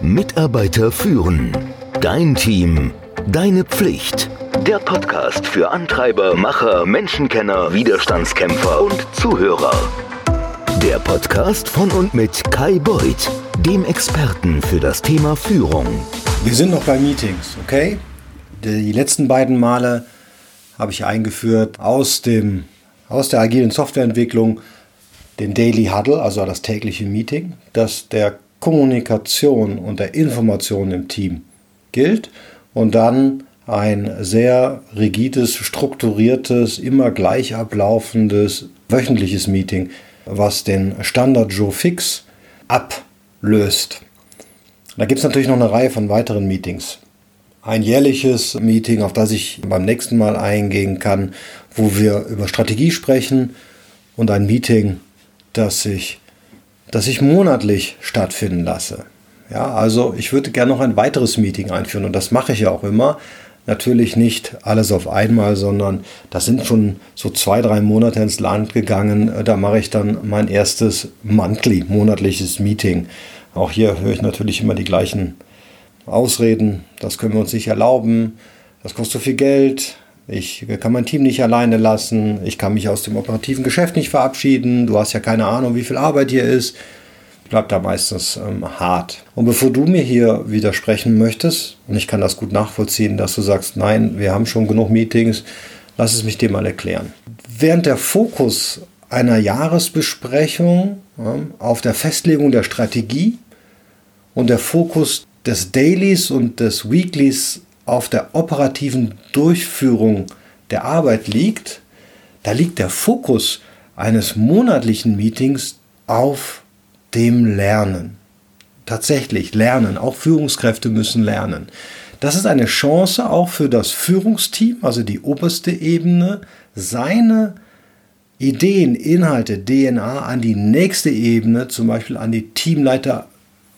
Mitarbeiter führen. Dein Team. Deine Pflicht. Der Podcast für Antreiber, Macher, Menschenkenner, Widerstandskämpfer und Zuhörer. Der Podcast von und mit Kai Beuth, dem Experten für das Thema Führung. Wir sind noch bei Meetings, okay? Die letzten beiden Male habe ich eingeführt aus, dem, aus der agilen Softwareentwicklung den Daily Huddle, also das tägliche Meeting, das der Kommunikation und der Information im Team gilt und dann ein sehr rigides, strukturiertes, immer gleich ablaufendes wöchentliches Meeting, was den Standard Joe Fix ablöst. Da gibt es natürlich noch eine Reihe von weiteren Meetings. Ein jährliches Meeting, auf das ich beim nächsten Mal eingehen kann, wo wir über Strategie sprechen und ein Meeting, das ich, das ich monatlich stattfinden lasse. Ja, also ich würde gerne noch ein weiteres Meeting einführen und das mache ich ja auch immer. Natürlich nicht alles auf einmal, sondern das sind schon so zwei, drei Monate ins Land gegangen. Da mache ich dann mein erstes monthly, monatliches Meeting. Auch hier höre ich natürlich immer die gleichen Ausreden. Das können wir uns nicht erlauben. Das kostet so viel Geld. Ich kann mein Team nicht alleine lassen. Ich kann mich aus dem operativen Geschäft nicht verabschieden. Du hast ja keine Ahnung, wie viel Arbeit hier ist. Bleibt da meistens ähm, hart. Und bevor du mir hier widersprechen möchtest, und ich kann das gut nachvollziehen, dass du sagst, nein, wir haben schon genug Meetings, lass es mich dir mal erklären. Während der Fokus einer Jahresbesprechung ja, auf der Festlegung der Strategie und der Fokus des Dailies und des Weeklies auf der operativen Durchführung der Arbeit liegt, da liegt der Fokus eines monatlichen Meetings auf dem Lernen. Tatsächlich lernen, auch Führungskräfte müssen lernen. Das ist eine Chance auch für das Führungsteam, also die oberste Ebene, seine Ideen, Inhalte, DNA an die nächste Ebene, zum Beispiel an die Teamleiter,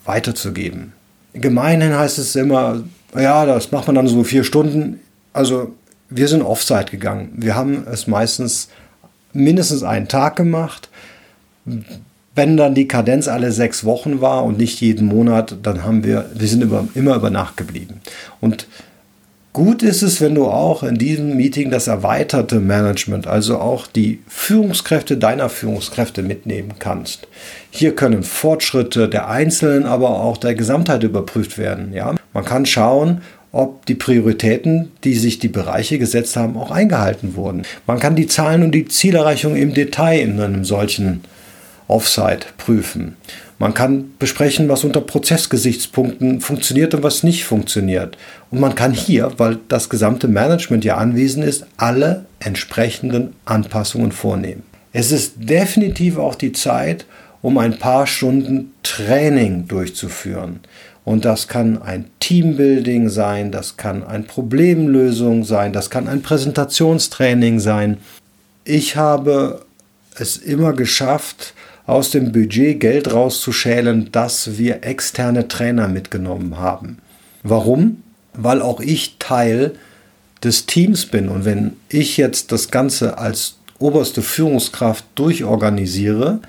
weiterzugeben. Gemeinhin heißt es immer, ja, das macht man dann so vier Stunden. Also wir sind Offside gegangen. Wir haben es meistens mindestens einen Tag gemacht. Wenn dann die Kadenz alle sechs Wochen war und nicht jeden Monat, dann haben wir, wir sind über, immer über Nacht geblieben. Und Gut ist es, wenn du auch in diesem Meeting das erweiterte Management, also auch die Führungskräfte deiner Führungskräfte mitnehmen kannst. Hier können Fortschritte der Einzelnen, aber auch der Gesamtheit überprüft werden. Ja? Man kann schauen, ob die Prioritäten, die sich die Bereiche gesetzt haben, auch eingehalten wurden. Man kann die Zahlen und die Zielerreichung im Detail in einem solchen Offsite prüfen. Man kann besprechen, was unter Prozessgesichtspunkten funktioniert und was nicht funktioniert. Und man kann hier, weil das gesamte Management ja anwesend ist, alle entsprechenden Anpassungen vornehmen. Es ist definitiv auch die Zeit, um ein paar Stunden Training durchzuführen. Und das kann ein Teambuilding sein, das kann ein Problemlösung sein, das kann ein Präsentationstraining sein. Ich habe es immer geschafft, aus dem Budget Geld rauszuschälen, dass wir externe Trainer mitgenommen haben. Warum? Weil auch ich Teil des Teams bin. Und wenn ich jetzt das Ganze als oberste Führungskraft durchorganisiere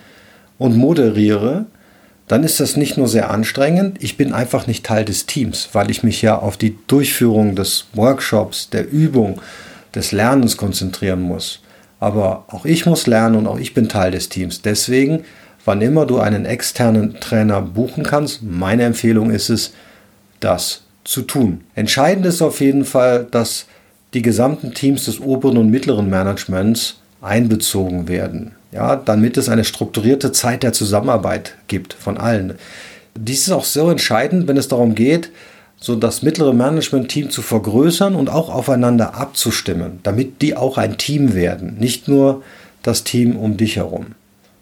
und moderiere, dann ist das nicht nur sehr anstrengend, ich bin einfach nicht Teil des Teams, weil ich mich ja auf die Durchführung des Workshops, der Übung, des Lernens konzentrieren muss. Aber auch ich muss lernen und auch ich bin Teil des Teams. Deswegen, wann immer du einen externen Trainer buchen kannst, meine Empfehlung ist es, das zu tun. Entscheidend ist auf jeden Fall, dass die gesamten Teams des oberen und mittleren Managements einbezogen werden. Ja, damit es eine strukturierte Zeit der Zusammenarbeit gibt von allen. Dies ist auch so entscheidend, wenn es darum geht, so das mittlere Management-Team zu vergrößern und auch aufeinander abzustimmen, damit die auch ein Team werden, nicht nur das Team um dich herum.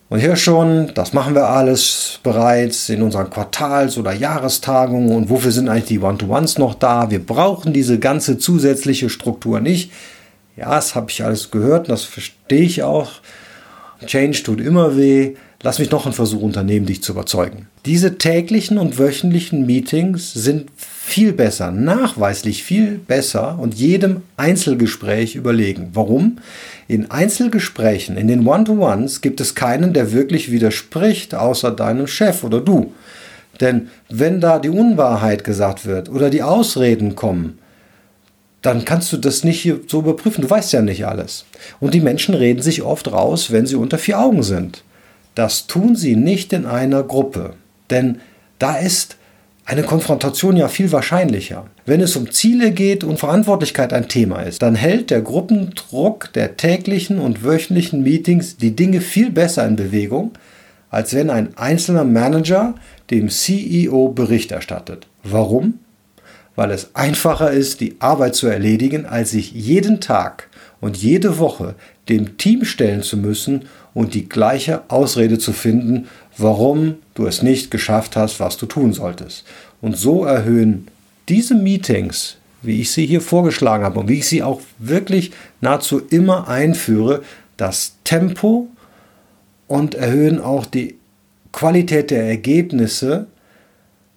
Und hier schon, das machen wir alles bereits in unseren Quartals- oder Jahrestagungen. Und wofür sind eigentlich die One-to-Ones noch da? Wir brauchen diese ganze zusätzliche Struktur nicht. Ja, das habe ich alles gehört, das verstehe ich auch. Change tut immer weh. Lass mich noch einen Versuch unternehmen, dich zu überzeugen. Diese täglichen und wöchentlichen Meetings sind viel besser, nachweislich viel besser und jedem Einzelgespräch überlegen. Warum? In Einzelgesprächen, in den One-to-Ones gibt es keinen, der wirklich widerspricht, außer deinem Chef oder du. Denn wenn da die Unwahrheit gesagt wird oder die Ausreden kommen, dann kannst du das nicht hier so überprüfen. Du weißt ja nicht alles. Und die Menschen reden sich oft raus, wenn sie unter vier Augen sind. Das tun sie nicht in einer Gruppe. Denn da ist eine Konfrontation ja viel wahrscheinlicher. Wenn es um Ziele geht und Verantwortlichkeit ein Thema ist, dann hält der Gruppendruck der täglichen und wöchentlichen Meetings die Dinge viel besser in Bewegung, als wenn ein einzelner Manager dem CEO Bericht erstattet. Warum? Weil es einfacher ist, die Arbeit zu erledigen, als sich jeden Tag und jede Woche dem Team stellen zu müssen und die gleiche Ausrede zu finden, warum du es nicht geschafft hast, was du tun solltest. Und so erhöhen diese Meetings, wie ich sie hier vorgeschlagen habe und wie ich sie auch wirklich nahezu immer einführe, das Tempo und erhöhen auch die Qualität der Ergebnisse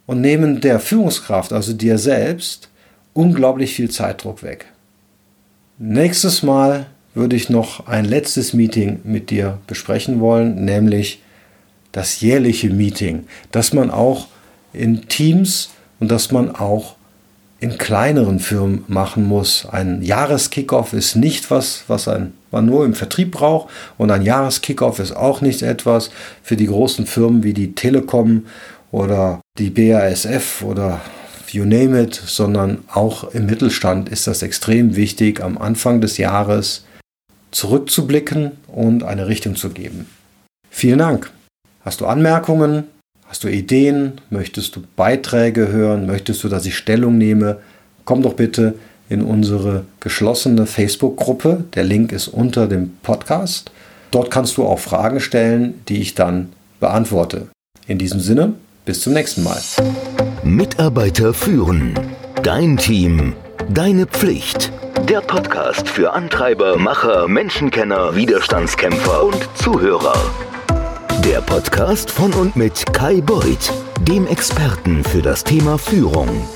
und nehmen der Führungskraft, also dir selbst, unglaublich viel Zeitdruck weg. Nächstes Mal würde ich noch ein letztes Meeting mit dir besprechen wollen, nämlich das jährliche Meeting, das man auch in Teams und das man auch in kleineren Firmen machen muss. Ein Jahreskickoff ist nicht was, was ein, man nur im Vertrieb braucht und ein Jahreskickoff ist auch nicht etwas für die großen Firmen wie die Telekom oder die BASF oder you name it, sondern auch im Mittelstand ist das extrem wichtig, am Anfang des Jahres zurückzublicken und eine Richtung zu geben. Vielen Dank. Hast du Anmerkungen? Hast du Ideen? Möchtest du Beiträge hören? Möchtest du, dass ich Stellung nehme? Komm doch bitte in unsere geschlossene Facebook-Gruppe. Der Link ist unter dem Podcast. Dort kannst du auch Fragen stellen, die ich dann beantworte. In diesem Sinne, bis zum nächsten Mal. Mitarbeiter führen. Dein Team. Deine Pflicht. Der Podcast für Antreiber, Macher, Menschenkenner, Widerstandskämpfer und Zuhörer. Der Podcast von und mit Kai Beuth, dem Experten für das Thema Führung.